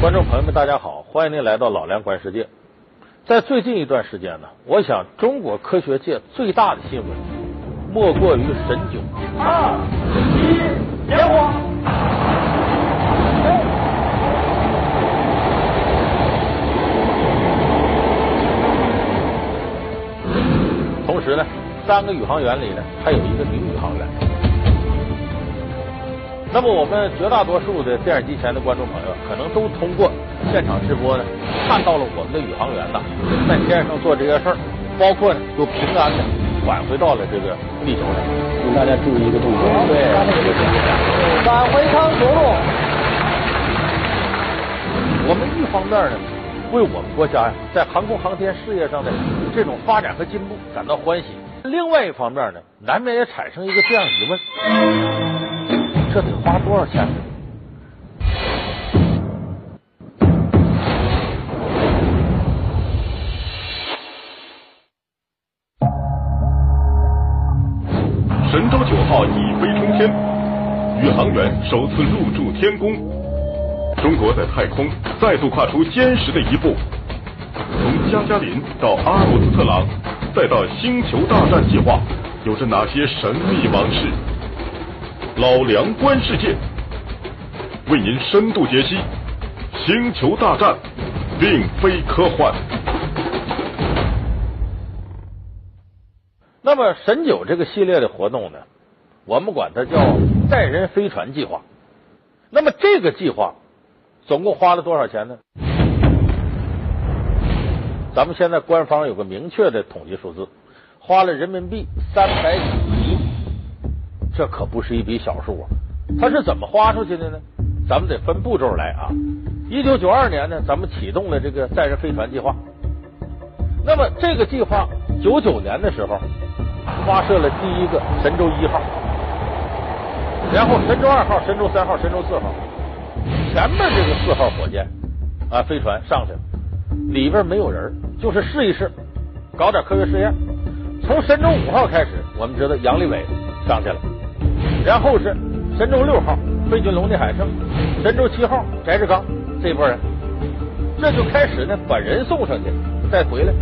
观众朋友们，大家好，欢迎您来到老梁观世界。在最近一段时间呢，我想中国科学界最大的新闻，莫过于神九。二一，点火！同时呢，三个宇航员里呢，还有一个女宇航员。那么我们绝大多数的电视机前的观众朋友，可能都通过现场直播呢，看到了我们的宇航员呐，在天上做这些事儿，包括呢，又平安的返回到了这个地球上。请大家注意一个动作，对，返回舱着陆。我们一方面呢，为我们国家呀在航空航天事业上的这种发展和进步感到欢喜；另外一方面呢，难免也产生一个这样疑问：这得花多少钱？神舟九号一飞冲天，宇航员首次入驻天宫。中国在太空再度跨出坚实的一步，从加加林到阿姆斯特朗，再到星球大战计划，有着哪些神秘往事？老梁观世界，为您深度解析《星球大战》，并非科幻。那么神九这个系列的活动呢，我们管它叫载人飞船计划。那么这个计划总共花了多少钱呢？咱们现在官方有个明确的统计数字，花了人民币三百几亿，这可不是一笔小数啊！它是怎么花出去的呢？咱们得分步骤来啊。一九九二年呢，咱们启动了这个载人飞船计划。那么这个计划九九年的时候。发射了第一个神舟一号，然后神舟二号、神舟三号、神舟四号，前面这个四号火箭啊飞船上去了，里边没有人，就是试一试，搞点科学实验。从神舟五号开始，我们知道杨利伟上去了，然后是神舟六号费俊龙、聂海胜，神舟七号翟志刚这一波人，这就开始呢把人送上去，再回来。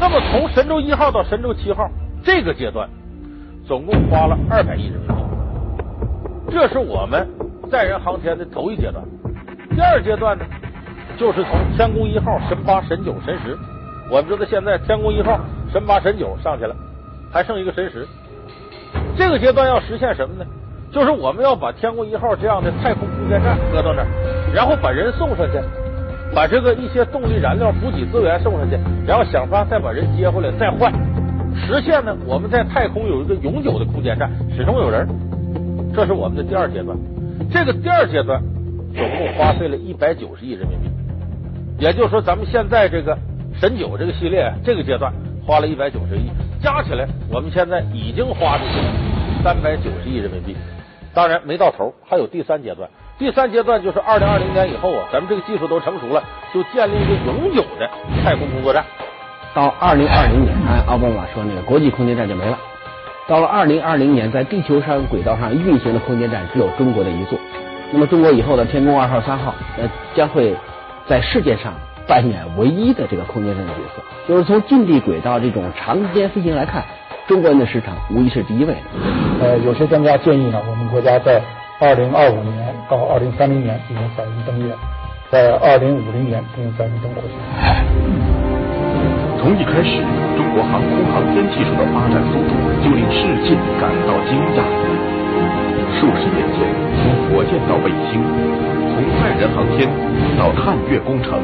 那么从神舟一号到神舟七号这个阶段，总共花了二百亿人民币。这是我们载人航天的头一阶段。第二阶段呢，就是从天宫一号、神八、神九、神十。我们知道现在天宫一号、神八、神九上去了，还剩一个神十。这个阶段要实现什么呢？就是我们要把天宫一号这样的太空空间站搁到那儿，然后把人送上去。把这个一些动力燃料、补给资源送上去，然后想法再把人接回来，再换，实现呢我们在太空有一个永久的空间站，始终有人。这是我们的第二阶段。这个第二阶段总共花费了一百九十亿人民币，也就是说，咱们现在这个神九这个系列这个阶段花了一百九十亿，加起来我们现在已经花出去了三百九十亿人民币。当然没到头，还有第三阶段。第三阶段就是二零二零年以后啊，咱们这个技术都成熟了，就建立一个永久的太空工作站。到二零二零年，按奥巴马说，那个国际空间站就没了。到了二零二零年，在地球上轨道上运行的空间站只有中国的一座。那么，中国以后的天宫二号、三号，呃，将会在世界上扮演唯一的这个空间站的角色。就是从近地轨道这种长时间飞行来看，中国人的市场无疑是第一位的。呃，有些专家建议呢，我们国家在二零二五年到二零三零年进行载人登月，在二零五零年进行载人登火星。从一开始，中国航空航天技术的发展速度就令世界感到惊讶。数十年前，从火箭到卫星，从载人航天到探月工程，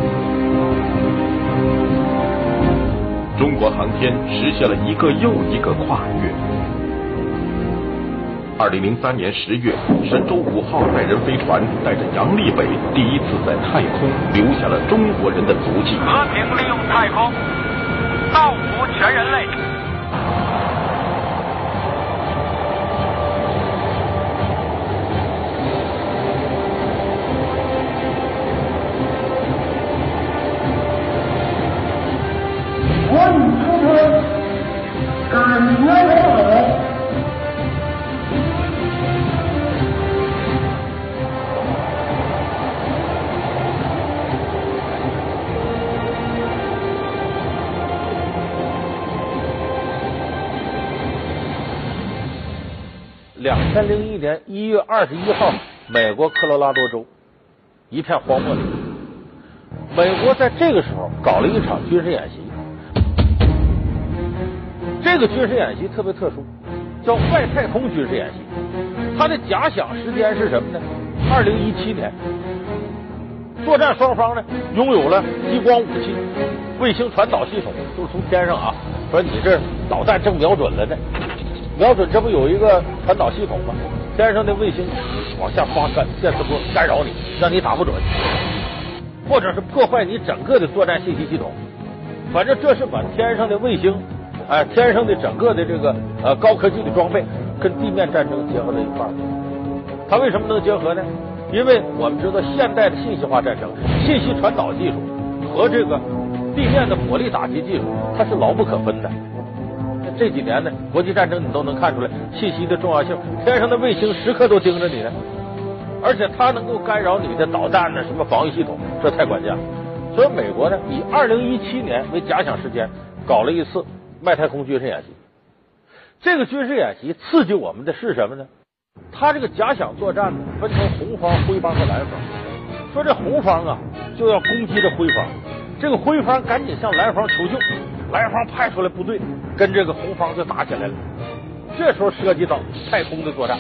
中国航天实现了一个又一个跨越。二零零三年十月，神舟五号载人飞船带着杨利伟第一次在太空留下了中国人的足迹。和平利用太空，造福全人类。千零一年一月二十一号，美国科罗拉多州一片荒漠里，美国在这个时候搞了一场军事演习。这个军事演习特别特殊，叫外太空军事演习。它的假想时间是什么呢？二零一七年。作战双方呢，拥有了激光武器、卫星传导系统，就是从天上啊，说你这导弹正瞄准了呢，瞄准这不有一个传导系统吗？天上的卫星往下发干电磁波干扰你，让你打不准，或者是破坏你整个的作战信息系统。反正这是把天上的卫星。哎，天上的整个的这个呃高科技的装备跟地面战争结合在一块儿，它为什么能结合呢？因为我们知道现代的信息化战争，信息传导技术和这个地面的火力打击技术，它是牢不可分的。这几年呢，国际战争你都能看出来信息的重要性，天上的卫星时刻都盯着你呢，而且它能够干扰你的导弹呢，什么防御系统，这太关键了。所以美国呢，以二零一七年为假想时间，搞了一次。外太空军事演习，这个军事演习刺激我们的是什么呢？他这个假想作战呢，分成红方、灰方和蓝方。说这红方啊，就要攻击这灰方，这个灰方赶紧向蓝方求救，蓝方派出来部队跟这个红方就打起来了。这时候涉及到太空的作战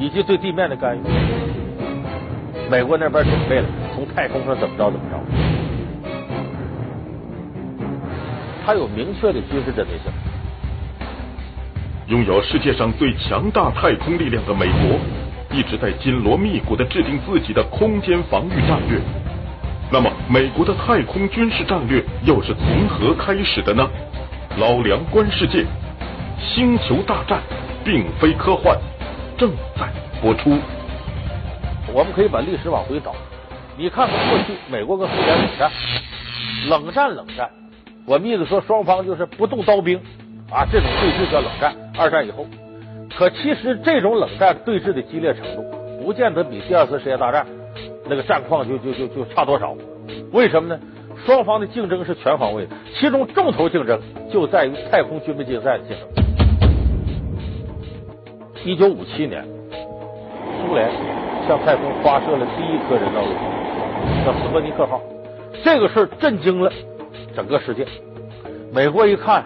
以及对地面的干预，美国那边准备了从太空上怎么着怎么着。他有明确的军事针对性。拥有世界上最强大太空力量的美国，一直在紧锣密鼓的制定自己的空间防御战略。美国的太空军事战略又是从何开始的呢？老梁观世界，星球大战并非科幻，正在播出。我们可以把历史往回倒，你看看过去美国跟苏联冷战，冷战，冷战。我们意思说，双方就是不动刀兵啊，这种对峙叫冷战。二战以后，可其实这种冷战对峙的激烈程度，不见得比第二次世界大战那个战况就就就就差多少。为什么呢？双方的竞争是全方位的，其中重头竞争就在于太空军备竞赛的竞争。一九五七年，苏联向太空发射了第一颗人造卫星，叫斯波尼克号。这个事震惊了。整个世界，美国一看，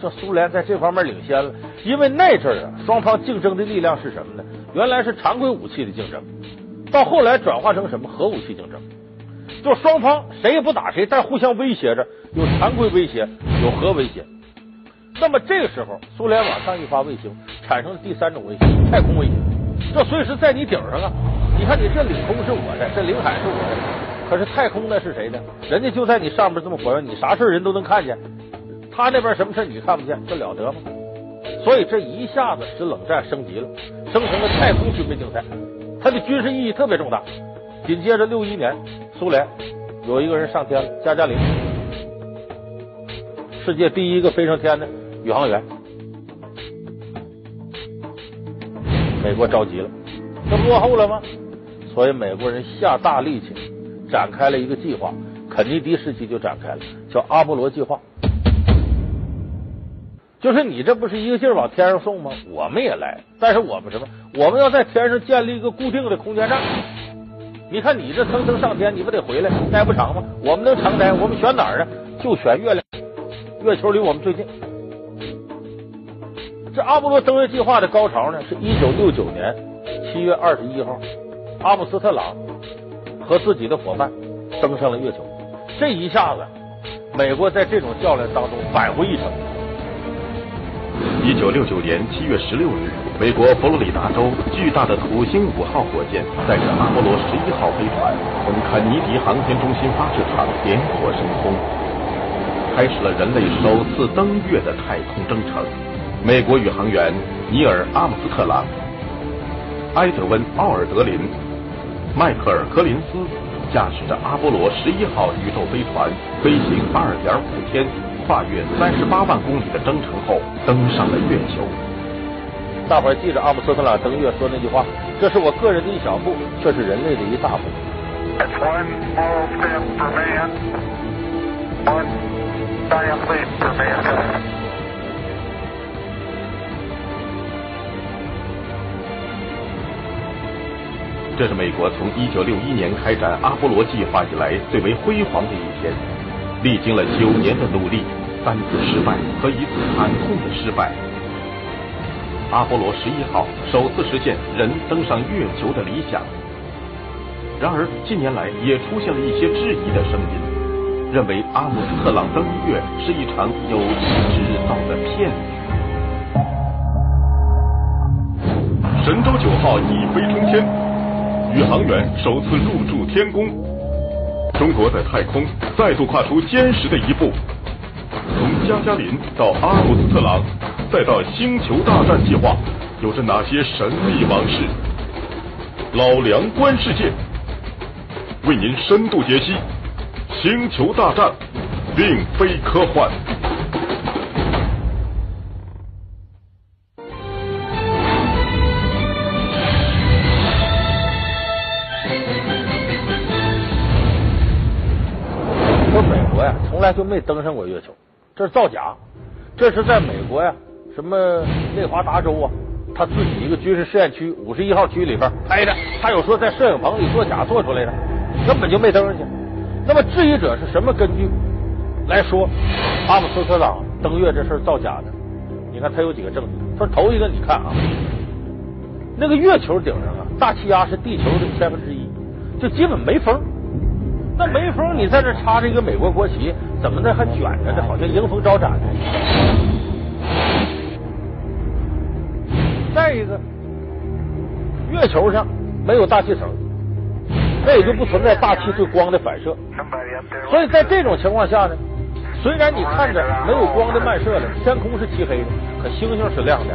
这苏联在这方面领先了，因为那阵儿啊，双方竞争的力量是什么呢？原来是常规武器的竞争，到后来转化成什么核武器竞争？就双方谁也不打谁，但互相威胁着，有常规威胁，有核威胁。那么这个时候，苏联往上一发卫星，产生了第三种威胁——太空威胁。这随时在你顶上啊！你看，你这领空是我的，这领海是我的。可是太空那是谁呢？人家就在你上面这么活跃，你啥事人都能看见。他那边什么事你看不见，这了得吗？所以这一下子使冷战升级了，生成了太空军备竞赛，它的军事意义特别重大。紧接着六一年，苏联有一个人上天了，加加林，世界第一个飞上天的宇航员。美国着急了，这落后了吗？所以美国人下大力气。展开了一个计划，肯尼迪时期就展开了，叫阿波罗计划。就是你这不是一个劲儿往天上送吗？我们也来，但是我们什么？我们要在天上建立一个固定的空间站。你看你这蹭蹭上天，你不得回来？待不长吗？我们能长待？我们选哪儿啊？就选月亮，月球离我们最近。这阿波罗登月计划的高潮呢，是一九六九年七月二十一号，阿姆斯特朗。和自己的伙伴登上了月球，这一下子，美国在这种较量当中扳回一城。一九六九年七月十六日，美国佛罗里达州巨大的土星五号火箭载着阿波罗十一号飞船从肯尼迪航天中心发射场点火升空，开始了人类首次登月的太空征程。美国宇航员尼尔·阿姆斯特朗、埃德温·奥尔德林。迈克尔·柯林斯驾驶着阿波罗十一号宇宙飞船飞行二点五天，跨越三十八万公里的征程后，登上了月球。大伙儿记着阿姆斯特朗登月说那句话：“这是我个人的一小步，却是人类的一大步。”这是美国从一九六一年开展阿波罗计划以来最为辉煌的一天。历经了九年的努力，三次失败和一次惨痛的失败，阿波罗十一号首次实现人登上月球的理想。然而，近年来也出现了一些质疑的声音，认为阿姆斯特朗登月是一场有意制造的骗局。神舟九号一飞冲天，宇航员首次入驻天宫，中国在太空再度跨出坚实的一步。从加加林到阿姆斯特朗，再到星球大战计划，有着哪些神秘往事？老梁观世界。为您深度解析《星球大战》，并非科幻。从来就没登上过月球，这是造假。这是在美国呀，什么内华达州啊，他自己一个军事试验区五十一号区里边拍的，他有说在摄影棚里做假做出来的。根本就没登上去。那么质疑者是什么根据来说阿姆斯特朗登月这事造假的？你看他有几个证据。说头一个，你看啊，那个月球顶上啊，大气压是地球的千分之一，就基本没风。那没风，你在这插着一个美国国旗，怎么的还卷着呢？好像迎风招展呢。再一个，月球上没有大气层。那也就不存在大气对光的反射，所以在这种情况下呢，虽然你看着没有光的漫射了，天空是漆黑的，可星星是亮的，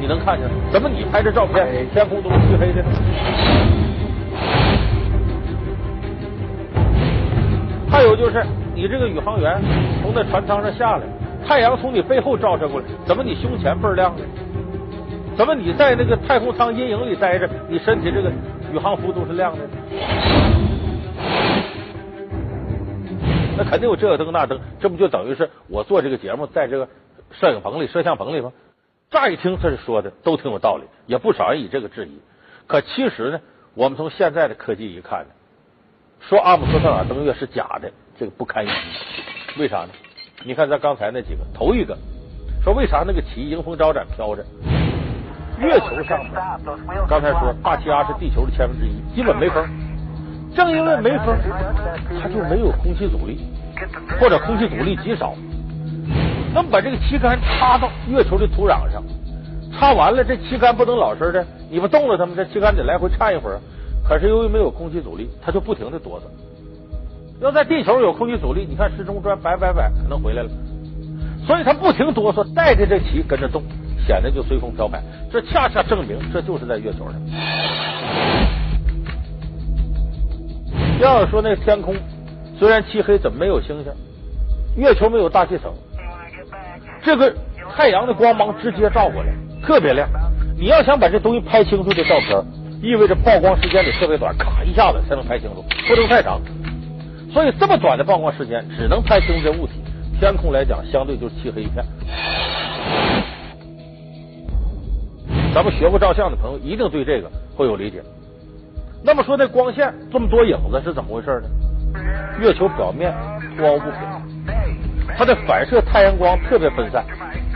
你能看见？怎么你拍这照片，天空都是漆黑的呢？还有就是你这个宇航员从那船舱上下来，太阳从你背后照射过来，怎么你胸前倍儿亮呢？怎么你在那个太空舱阴影里待着，你身体这个宇航服都是亮的？那肯定有这个灯那灯，这不就等于是我做这个节目在这个摄影棚里、摄像棚里吗？乍一听他是说的都挺有道理，也不少人以这个质疑。可其实呢，我们从现在的科技一看呢，说阿姆斯特朗登月是假的，这个不堪一击。为啥呢？你看咱刚才那几个，头一个说为啥那个旗迎风招展飘着？月球上面，刚才说大气压是地球的千分之一，基本没风。正因为没风，它就没有空气阻力，或者空气阻力极少。那么把这个旗杆插到月球的土壤上，插完了这旗杆不能老实的，你不动了它们，这旗杆得来回颤一会儿。可是由于没有空气阻力，它就不停的哆嗦。要在地球有空气阻力，你看时钟转摆摆摆，可能回来了。所以它不停哆嗦，带着这旗跟着动。显得就随风飘摆，这恰恰证明这就是在月球上。要是说那天空虽然漆黑，怎么没有星星？月球没有大气层，这个太阳的光芒直接照过来，特别亮。你要想把这东西拍清楚的照片，意味着曝光时间得特别短，咔一下子才能拍清楚，不能太长。所以这么短的曝光时间，只能拍清楚这物体。天空来讲，相对就是漆黑一片。咱们学过照相的朋友一定对这个会有理解。那么说，那光线这么多影子是怎么回事呢？月球表面光不平，它的反射太阳光特别分散，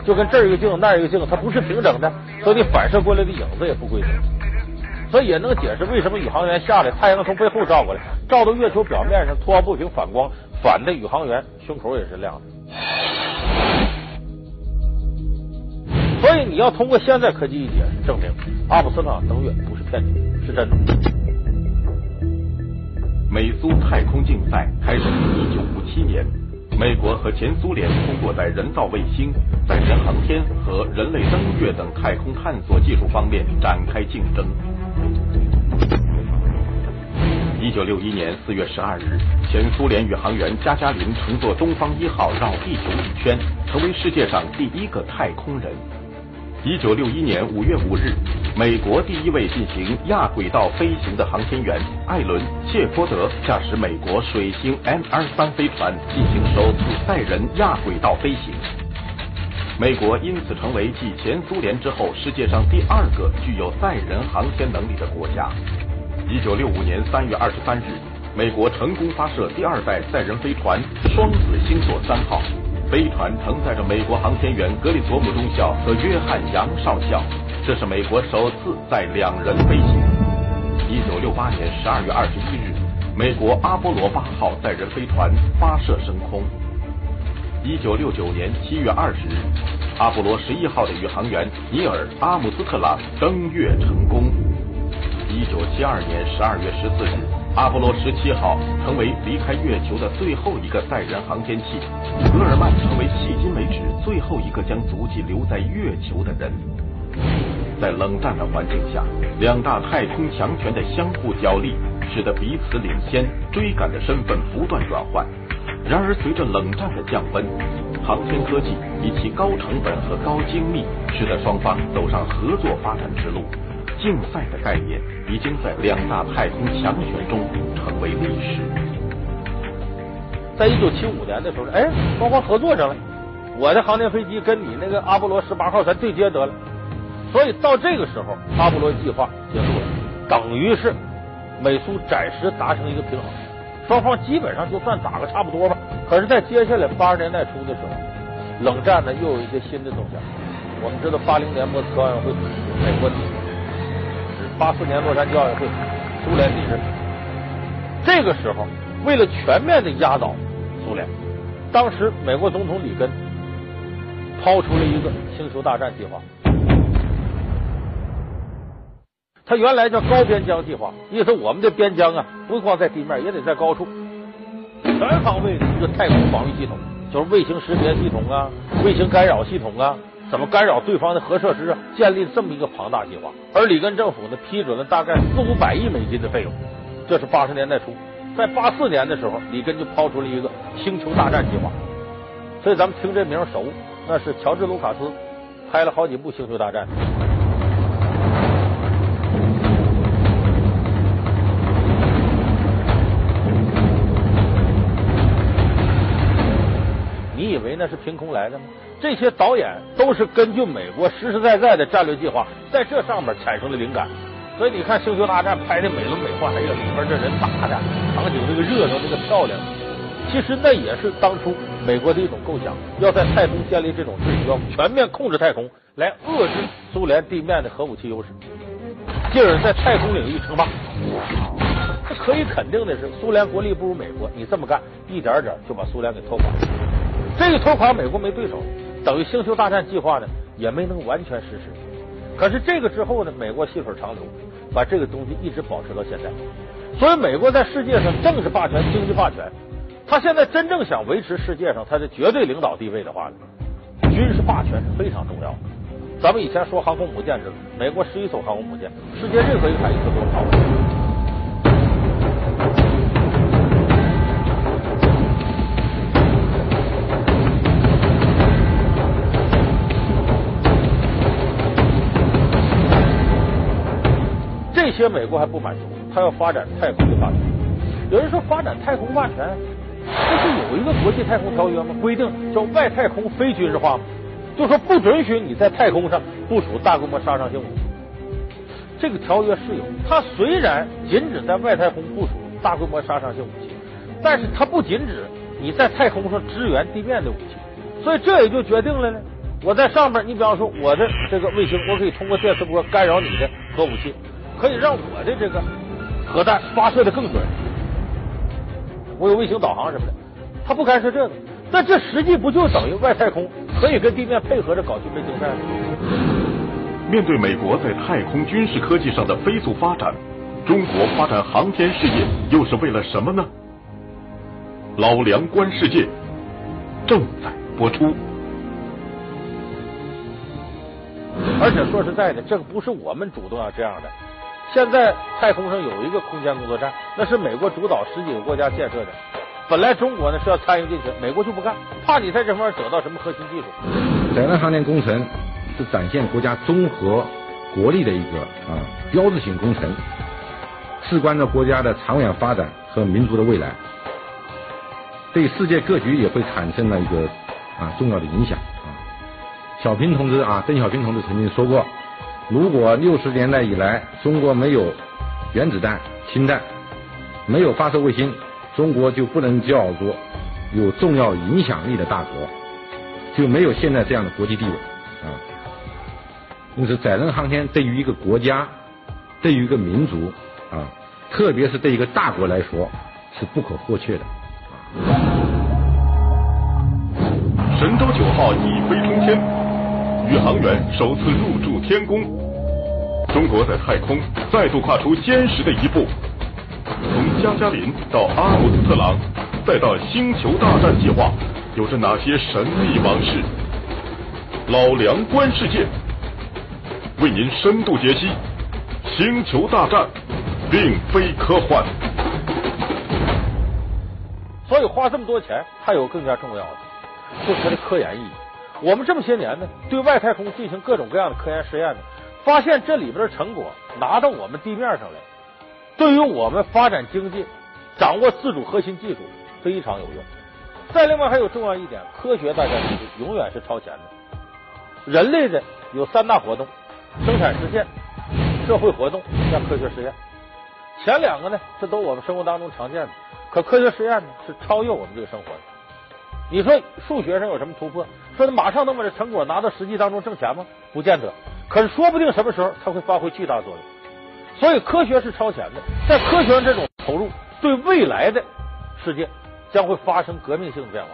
就跟这儿一个镜那儿一个镜，它不是平整的，所以反射过来的影子也不规则。所以也能解释为什么宇航员下来，太阳从背后照过来，照到月球表面上，凸凹不平反光，反的宇航员胸口也是亮的。所以你要通过现在科技一解释，证明阿姆斯特朗登月不是骗局，是真的。美苏太空竞赛开始于一九五七年，美国和前苏联通过在人造卫星、载人航天和人类登月等太空探索技术方面展开竞争。一九六一年四月十二日，前苏联宇航员加加林乘坐东方一号绕地球一圈，成为世界上第一个太空人。一九六一年五月五日，美国第一位进行亚轨道飞行的航天员艾伦·谢波德驾驶美国水星 M 二三飞船进行首次载人亚轨道飞行。美国因此成为继前苏联之后世界上第二个具有载人航天能力的国家。一九六五年三月二十三日，美国成功发射第二代载人飞船“双子星座三号”，飞船承载着美国航天员格里索姆中校和约翰杨少校，这是美国首次载两人飞行。一九六八年十二月二十一日，美国阿波罗八号载人飞船发射升空。一九六九年七月二十日，阿波罗十一号的宇航员尼尔·阿姆斯特朗登月成功。一九七二年十二月十四日，阿波罗十七号成为离开月球的最后一个载人航天器，戈尔曼成为迄今为止最后一个将足迹留在月球的人。在冷战的环境下，两大太空强权的相互角力，使得彼此领先、追赶的身份不断转换。然而，随着冷战的降温，航天科技以其高成本和高精密，使得双方走上合作发展之路。竞赛的概念已经在两大太空强权中成为历史。在一九七五年的时候，哎，双方合作上了，我的航天飞机跟你那个阿波罗十八号咱对接得了。所以到这个时候，阿波罗计划结束了，等于是美苏暂时达成一个平衡。双方基本上就算打个差不多吧。可是，在接下来八十年代初的时候，冷战呢又有一些新的走向。我们知道，八零年莫斯科奥运会，美国；八四年洛杉矶奥运会，苏联敌人。这个时候，为了全面的压倒苏联，当时美国总统里根抛出了一个星球大战计划。他原来叫高边疆计划，意思我们的边疆啊，不光在地面，也得在高处，全方位的一个太空防御系统，就是卫星识别系统啊，卫星干扰系统啊，怎么干扰对方的核设施啊，建立这么一个庞大计划。而里根政府呢，批准了大概四五百亿美金的费用。这是八十年代初，在八四年的时候，里根就抛出了一个星球大战计划。所以咱们听这名熟，那是乔治·卢卡斯拍了好几部星球大战。那是凭空来的吗？这些导演都是根据美国实实在在的战略计划，在这上面产生的灵感。所以你看《星球大战》拍的美轮美奂，哎呀，里边这人打的场景这个热闹，这个漂亮。其实那也是当初美国的一种构想，要在太空建立这种秩序，要全面控制太空，来遏制苏联地面的核武器优势，进而在太空领域称霸。可以肯定的是，苏联国力不如美国，你这么干，一点点就把苏联给拖垮了。这个拖垮美国没对手，等于星球大战计划呢也没能完全实施。可是这个之后呢，美国细水长流，把这个东西一直保持到现在。所以美国在世界上政治霸权、经济霸权，他现在真正想维持世界上他的绝对领导地位的话呢，军事霸权是非常重要的。咱们以前说航空母舰是，美国十一艘航空母舰，世界任何一个海域都能跑。些美国还不满足，他要发展太空的霸权。有人说发展太空霸权，不是有一个国际太空条约吗？规定叫外太空非军事化吗？就说不准许你在太空上部署大规模杀伤性武器。这个条约是有，它虽然禁止在外太空部署大规模杀伤性武器，但是它不禁止你在太空上支援地面的武器。所以这也就决定了呢，我在上面，你比方说我的这个卫星，我可以通过电磁波干扰你的核武器。可以让我的这个核弹发射的更准，我有卫星导航什么的，他不干涉这个，那这实际不就等于外太空可以跟地面配合着搞军备竞赛吗？面对美国在太空军事科技上的飞速发展，中国发展航天事业又是为了什么呢？老梁观世界正在播出。而且说实在的，这个不是我们主动要这样的。现在太空上有一个空间工作站，那是美国主导十几个国家建设的。本来中国呢是要参与进去，美国就不干，怕你在这方面得到什么核心技术。载人航天工程是展现国家综合国力的一个啊标志性工程，事关着国家的长远发展和民族的未来，对世界格局也会产生了一个啊重要的影响啊。小平同志啊，邓小平同志曾经说过。如果六十年代以来中国没有原子弹，氢弹。没有发射卫星，中国就不能叫做有重要影响力的大国，就没有现在这样的国际地位啊。因此，载人航天对于一个国家，对于一个民族啊，特别是对一个大国来说，是不可或缺的。神舟九号一飞冲天，宇航员首次入驻天宫，中国在太空再度跨出坚实的一步。从加加林到阿姆斯特朗，再到星球大战计划，有着哪些神秘往事？老梁观世界，为您深度解析《星球大战》，并非科幻。所以花这么多钱，还有更加重要的，就是它的科研意义。我们这么些年呢，对外太空进行各种各样的科研实验呢，发现这里边的成果拿到我们地面上来。对于我们发展经济、掌握自主核心技术非常有用。再另外还有重要一点，科学大家记住，永远是超前的。人类的有三大活动：生产实现、社会活动加科学实验。前两个呢，这都我们生活当中常见的。可科学实验呢，是超越我们这个生活的。你说数学上有什么突破？说他马上能把这成果拿到实际当中挣钱吗？不见得。可是说不定什么时候它会发挥巨大作用。所以科学是超前的，在科学上这种投入，对未来的世界将会发生革命性的变化。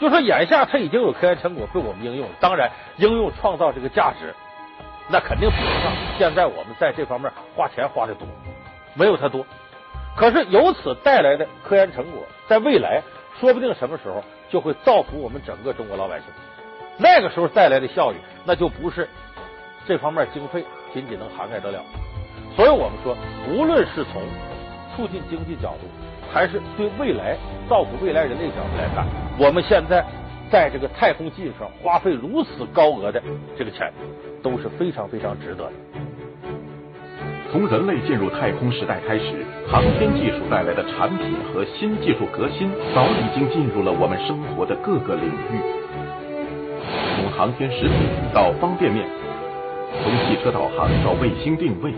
就说眼下它已经有科研成果被我们应用，当然应用创造这个价值，那肯定比不上现在我们在这方面花钱花的多，没有它多。可是由此带来的科研成果，在未来说不定什么时候就会造福我们整个中国老百姓。那个时候带来的效益，那就不是这方面经费仅仅能涵盖得了。所以我们说，无论是从促进经济角度，还是对未来造福未来人类角度来看，我们现在在这个太空技术上花费如此高额的这个钱，都是非常非常值得的。从人类进入太空时代开始，航天技术带来的产品和新技术革新，早已经进入了我们生活的各个领域。从航天食品到方便面，从汽车导航到卫星定位。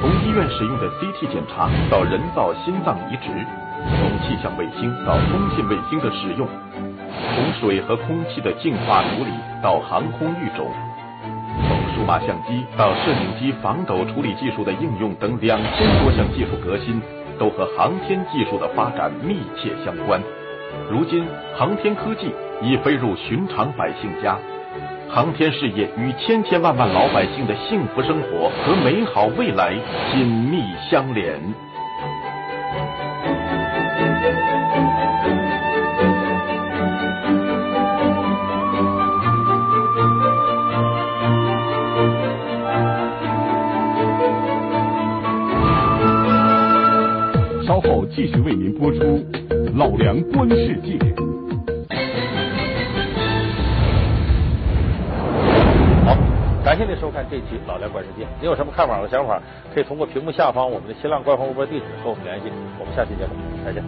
从医院使用的 CT 检查到人造心脏移植，从气象卫星到通信卫星的使用，从水和空气的净化处理到航空育种，码相机到摄影机防抖处理技术的应用等两千多项技术革新，都和航天技术的发展密切相关。如今，航天科技已飞入寻常百姓家。航天事业与千千万万老百姓的幸福生活和美好未来紧密相连。稍后继续为您播出《老梁观世界》。感谢您收看这期《老梁观世界》，您有什么看法和想法，可以通过屏幕下方我们的新浪官方微博地址和我们联系。我们下期节目再见。